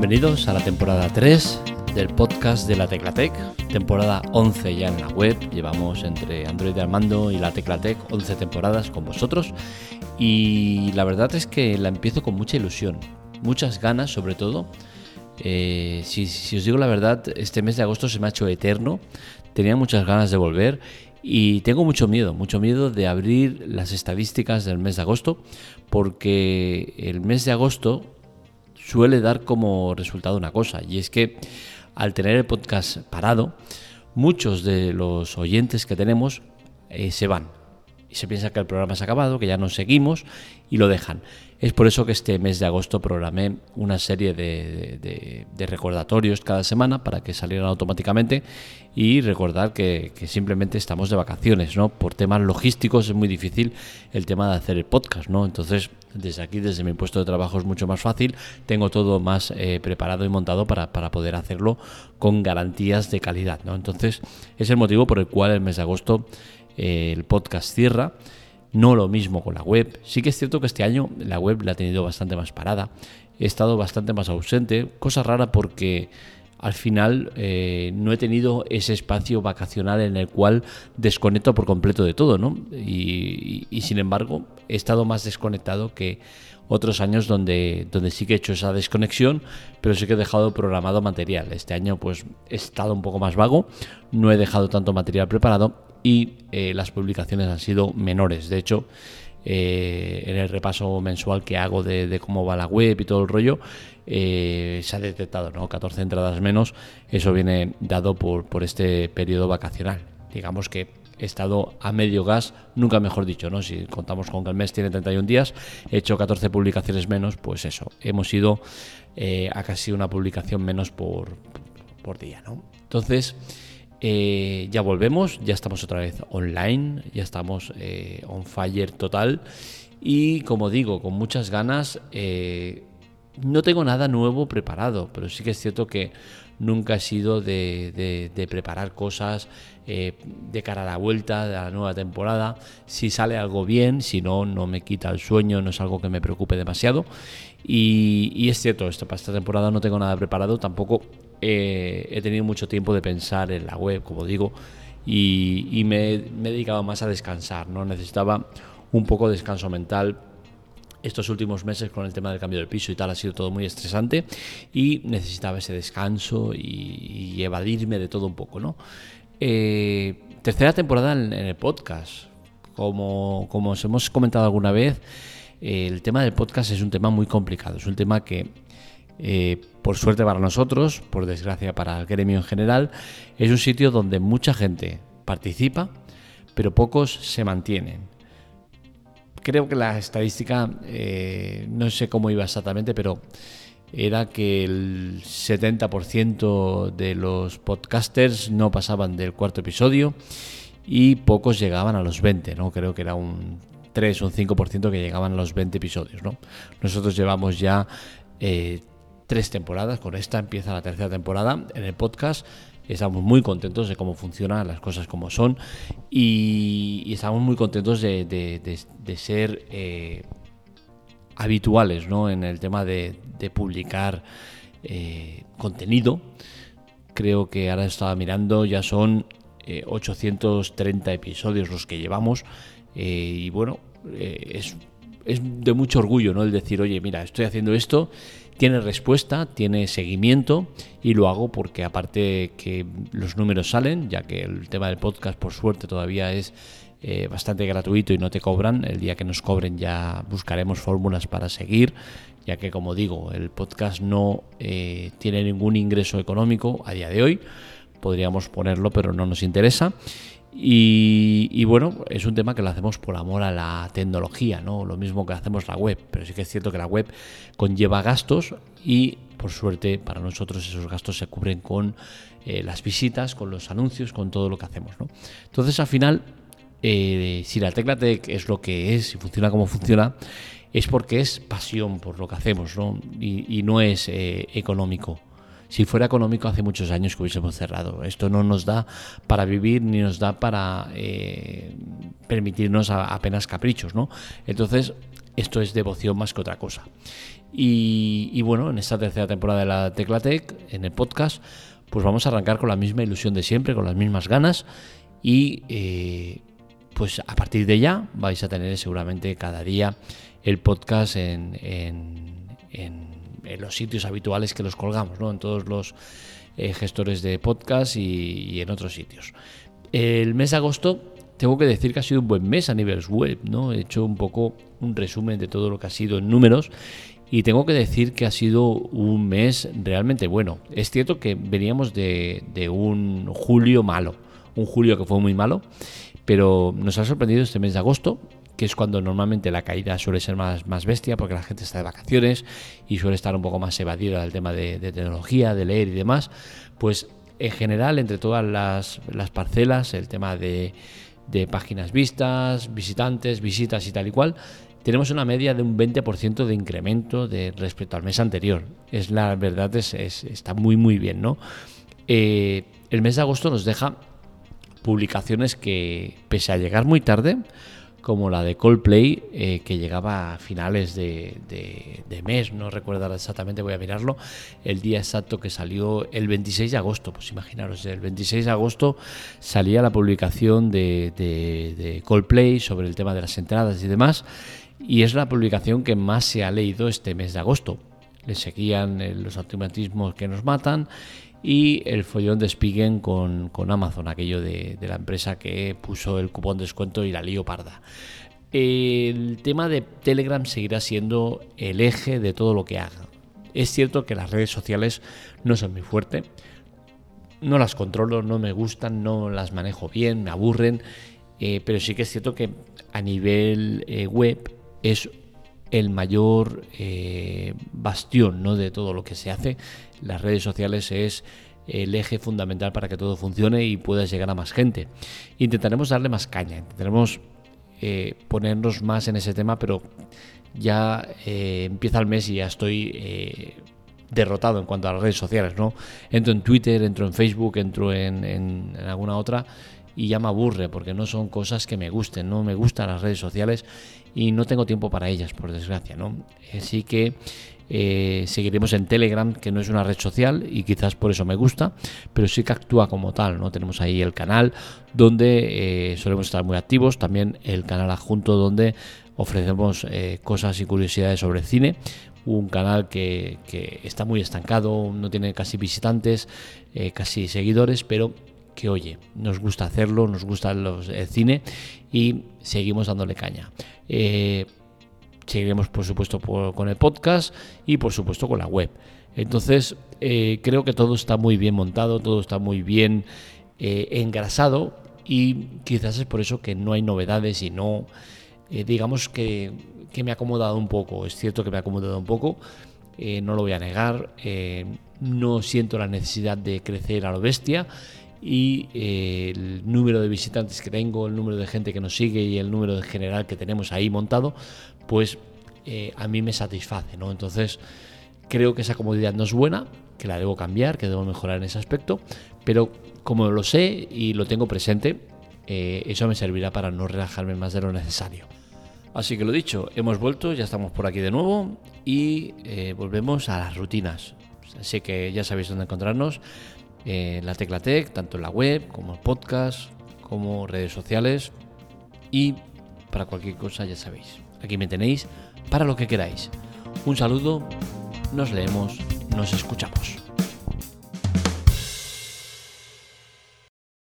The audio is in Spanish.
Bienvenidos a la temporada 3 del podcast de la Teclatec, temporada 11 ya en la web, llevamos entre Android y Armando y la Teclatec 11 temporadas con vosotros. Y la verdad es que la empiezo con mucha ilusión, muchas ganas sobre todo. Eh, si os digo la verdad, este mes de agosto se me ha hecho eterno, tenía muchas ganas de volver y tengo mucho miedo, mucho miedo de abrir las estadísticas del mes de agosto, porque el mes de agosto suele dar como resultado una cosa, y es que al tener el podcast parado, muchos de los oyentes que tenemos eh, se van. Y se piensa que el programa ha acabado, que ya no seguimos y lo dejan. Es por eso que este mes de agosto programé una serie de, recordatorios cada semana para que salieran automáticamente y recordar que, simplemente estamos de vacaciones, ¿no? Por temas logísticos es muy difícil el tema de hacer el podcast, ¿no? Entonces, desde aquí, desde mi puesto de trabajo es mucho más fácil, tengo todo más eh, preparado y montado para, para poder hacerlo con garantías de calidad, ¿no? Entonces, es el motivo por el cual el mes de agosto eh, el podcast cierra. No lo mismo con la web. Sí que es cierto que este año la web la ha tenido bastante más parada. He estado bastante más ausente. Cosa rara porque al final eh, no he tenido ese espacio vacacional en el cual desconecto por completo de todo, ¿no? Y, sin embargo he estado más desconectado que otros años donde, donde sí que he hecho esa desconexión, pero sí que he dejado programado material. Este año pues he estado un poco más vago, no he dejado tanto material preparado y eh, las publicaciones han sido menores. De hecho, eh, en el repaso mensual que hago de, cómo va la web y todo el rollo, eh, se ha detectado ¿no? 14 entradas menos. Eso viene dado por, este periodo vacacional. Digamos que he estado a medio gas, nunca mejor dicho, ¿no? Si contamos con que el mes tiene 31 días, he hecho 14 publicaciones menos, pues eso, hemos ido a casi una publicación menos por, por día, ¿no? Entonces, eh, ya volvemos, ya estamos otra vez online, ya estamos eh, on fire total y como digo, con muchas ganas. Eh, no tengo nada nuevo preparado, pero sí que es cierto que nunca he sido de, preparar cosas de cara a la vuelta de la nueva temporada. Si sale algo bien, si no, no me quita el sueño, no es algo que me preocupe demasiado. Y, y es cierto, esto, para esta temporada no tengo nada preparado, tampoco eh, he tenido mucho tiempo de pensar en la web, como digo, y, me, he dedicado más a descansar, ¿no? Necesitaba un poco de descanso mental. Estos últimos meses con el tema del cambio del piso y tal ha sido todo muy estresante y necesitaba ese descanso y, evadirme de todo un poco, ¿no? Eh, tercera temporada en, el podcast. Como, como os hemos comentado alguna vez, el tema del podcast es un tema muy complicado. Es un tema que eh, por suerte para nosotros, por desgracia para el gremio en general, es un sitio donde mucha gente participa, pero pocos se mantienen. Creo que la estadística, eh, no sé cómo iba exactamente, pero era que el 70% de los podcasters no pasaban del cuarto episodio y pocos llegaban a los 20, ¿no? Creo que era un 3 o un 5% que llegaban a los 20 episodios, ¿no? Nosotros llevamos ya eh, tres temporadas, con esta empieza la tercera temporada en el podcast. Estamos muy contentos de cómo funcionan las cosas como son y, estamos muy contentos de, ser eh, habituales ¿no? en el tema de, publicar eh, contenido. Creo que ahora estaba mirando, ya son 830 eh, episodios los que llevamos y bueno, es, es de mucho orgullo ¿no? el decir, oye, mira, estoy haciendo esto tiene respuesta, tiene seguimiento y lo hago porque aparte que los números salen, ya que el tema del podcast por suerte todavía es eh, bastante gratuito y no te cobran, el día que nos cobren ya buscaremos fórmulas para seguir, ya que como digo, el podcast no eh, tiene ningún ingreso económico a día de hoy, podríamos ponerlo pero no nos interesa y, bueno, es un tema que lo hacemos por amor a la tecnología, ¿no? Lo mismo que hacemos la web, pero sí que es cierto que la web conlleva gastos y por suerte para nosotros esos gastos se cubren con eh, las visitas, con los anuncios, con todo lo que hacemos. Entonces al final, eh, si la Tecla Tech es lo que es y funciona como funciona, es porque es pasión por lo que hacemos, ¿no? Y, no es eh, económico. Si fuera económico, hace muchos años que hubiésemos cerrado. Esto no nos da para vivir ni nos da para eh, permitirnos apenas caprichos, ¿no? Entonces, esto es devoción más que otra cosa. Y, bueno, en esta tercera temporada de la Teclatec, en el podcast, pues vamos a arrancar con la misma ilusión de siempre, con las mismas ganas y eh, pues a partir de ya vais a tener seguramente cada día el podcast en, los sitios habituales que los colgamos, ¿no? en todos los eh, gestores de podcast y, en otros sitios. El mes de agosto tengo que decir que ha sido un buen mes a nivel web, ¿no? He hecho un poco un resumen de todo lo que ha sido en números y tengo que decir que ha sido un mes realmente bueno. Es cierto que veníamos de, de un julio malo, un julio que fue muy malo, pero nos ha sorprendido este mes de agosto que es cuando normalmente la caída suele ser más, más bestia, porque la gente está de vacaciones y suele estar un poco más evadida del tema de, tecnología, de leer y demás, pues en general entre todas las, parcelas, el tema de, páginas vistas, visitantes, visitas y tal y cual, tenemos una media de un 20% de incremento de, respecto al mes anterior. Es la verdad, es, está muy muy bien, ¿no? Eh, el mes de agosto nos deja publicaciones que, pese a llegar muy tarde, como la de Coldplay, eh, que llegaba a finales de, mes, no recuerdo exactamente, voy a mirarlo, el día exacto que salió el 26 de agosto, pues imaginaros, el 26 de agosto salía la publicación de, de Coldplay sobre el tema de las entradas y demás, y es la publicación que más se ha leído este mes de agosto. Le seguían eh, los automatismos que nos matan y el follón de Spigen con, Amazon, aquello de, la empresa que puso el cupón de descuento y la lío parda. El tema de Telegram seguirá siendo el eje de todo lo que haga. Es cierto que las redes sociales no son muy fuerte, no las controlo, no me gustan, no las manejo bien, me aburren, eh, pero sí que es cierto que a nivel eh, web es el mayor eh, bastión ¿no? de todo lo que se hace. Las redes sociales es el eje fundamental para que todo funcione y pueda llegar a más gente. Intentaremos darle más caña, intentaremos eh, ponernos más en ese tema, pero ya eh, empieza el mes y ya estoy derrotado en cuanto a las redes sociales. ¿no? Entro en Twitter, entro en Facebook, entro en, en alguna otra y ya me aburre porque no son cosas que me gusten, no me gustan las redes sociales y no tengo tiempo para ellas, por desgracia, ¿no? Así que eh, seguiremos en Telegram, que no es una red social y quizás por eso me gusta, pero sí que actúa como tal, ¿no? Tenemos ahí el canal donde eh, solemos estar muy activos, también el canal adjunto donde ofrecemos eh, cosas y curiosidades sobre cine, un canal que, que, está muy estancado, no tiene casi visitantes, casi seguidores, pero que oye, nos gusta hacerlo, nos gusta los, el cine y seguimos dándole caña. Eh, seguiremos por supuesto con el podcast y por supuesto con la web. Entonces eh, creo que todo está muy bien montado, todo está muy bien eh, engrasado y quizás es por eso que no hay novedades y no, digamos que, que, me ha acomodado un poco. Es cierto que me ha acomodado un poco, no lo voy a negar, no siento la necesidad de crecer a lo bestia y eh, el número de visitantes que tengo, el número de gente que nos sigue y el número de general que tenemos ahí montado, pues eh, a mí me satisface, ¿no? Entonces creo que esa comodidad no es buena, que la debo cambiar, que debo mejorar en ese aspecto, pero como lo sé y lo tengo presente, eh, eso me servirá para no relajarme más de lo necesario. Así que lo dicho, hemos vuelto, ya estamos por aquí de nuevo y volvemos a las rutinas. Así que ya sabéis dónde encontrarnos eh, la Teclatec, tanto en la web como en podcast, como redes sociales y para cualquier cosa ya sabéis. Aquí me tenéis para lo que queráis. Un saludo, nos leemos, nos escuchamos.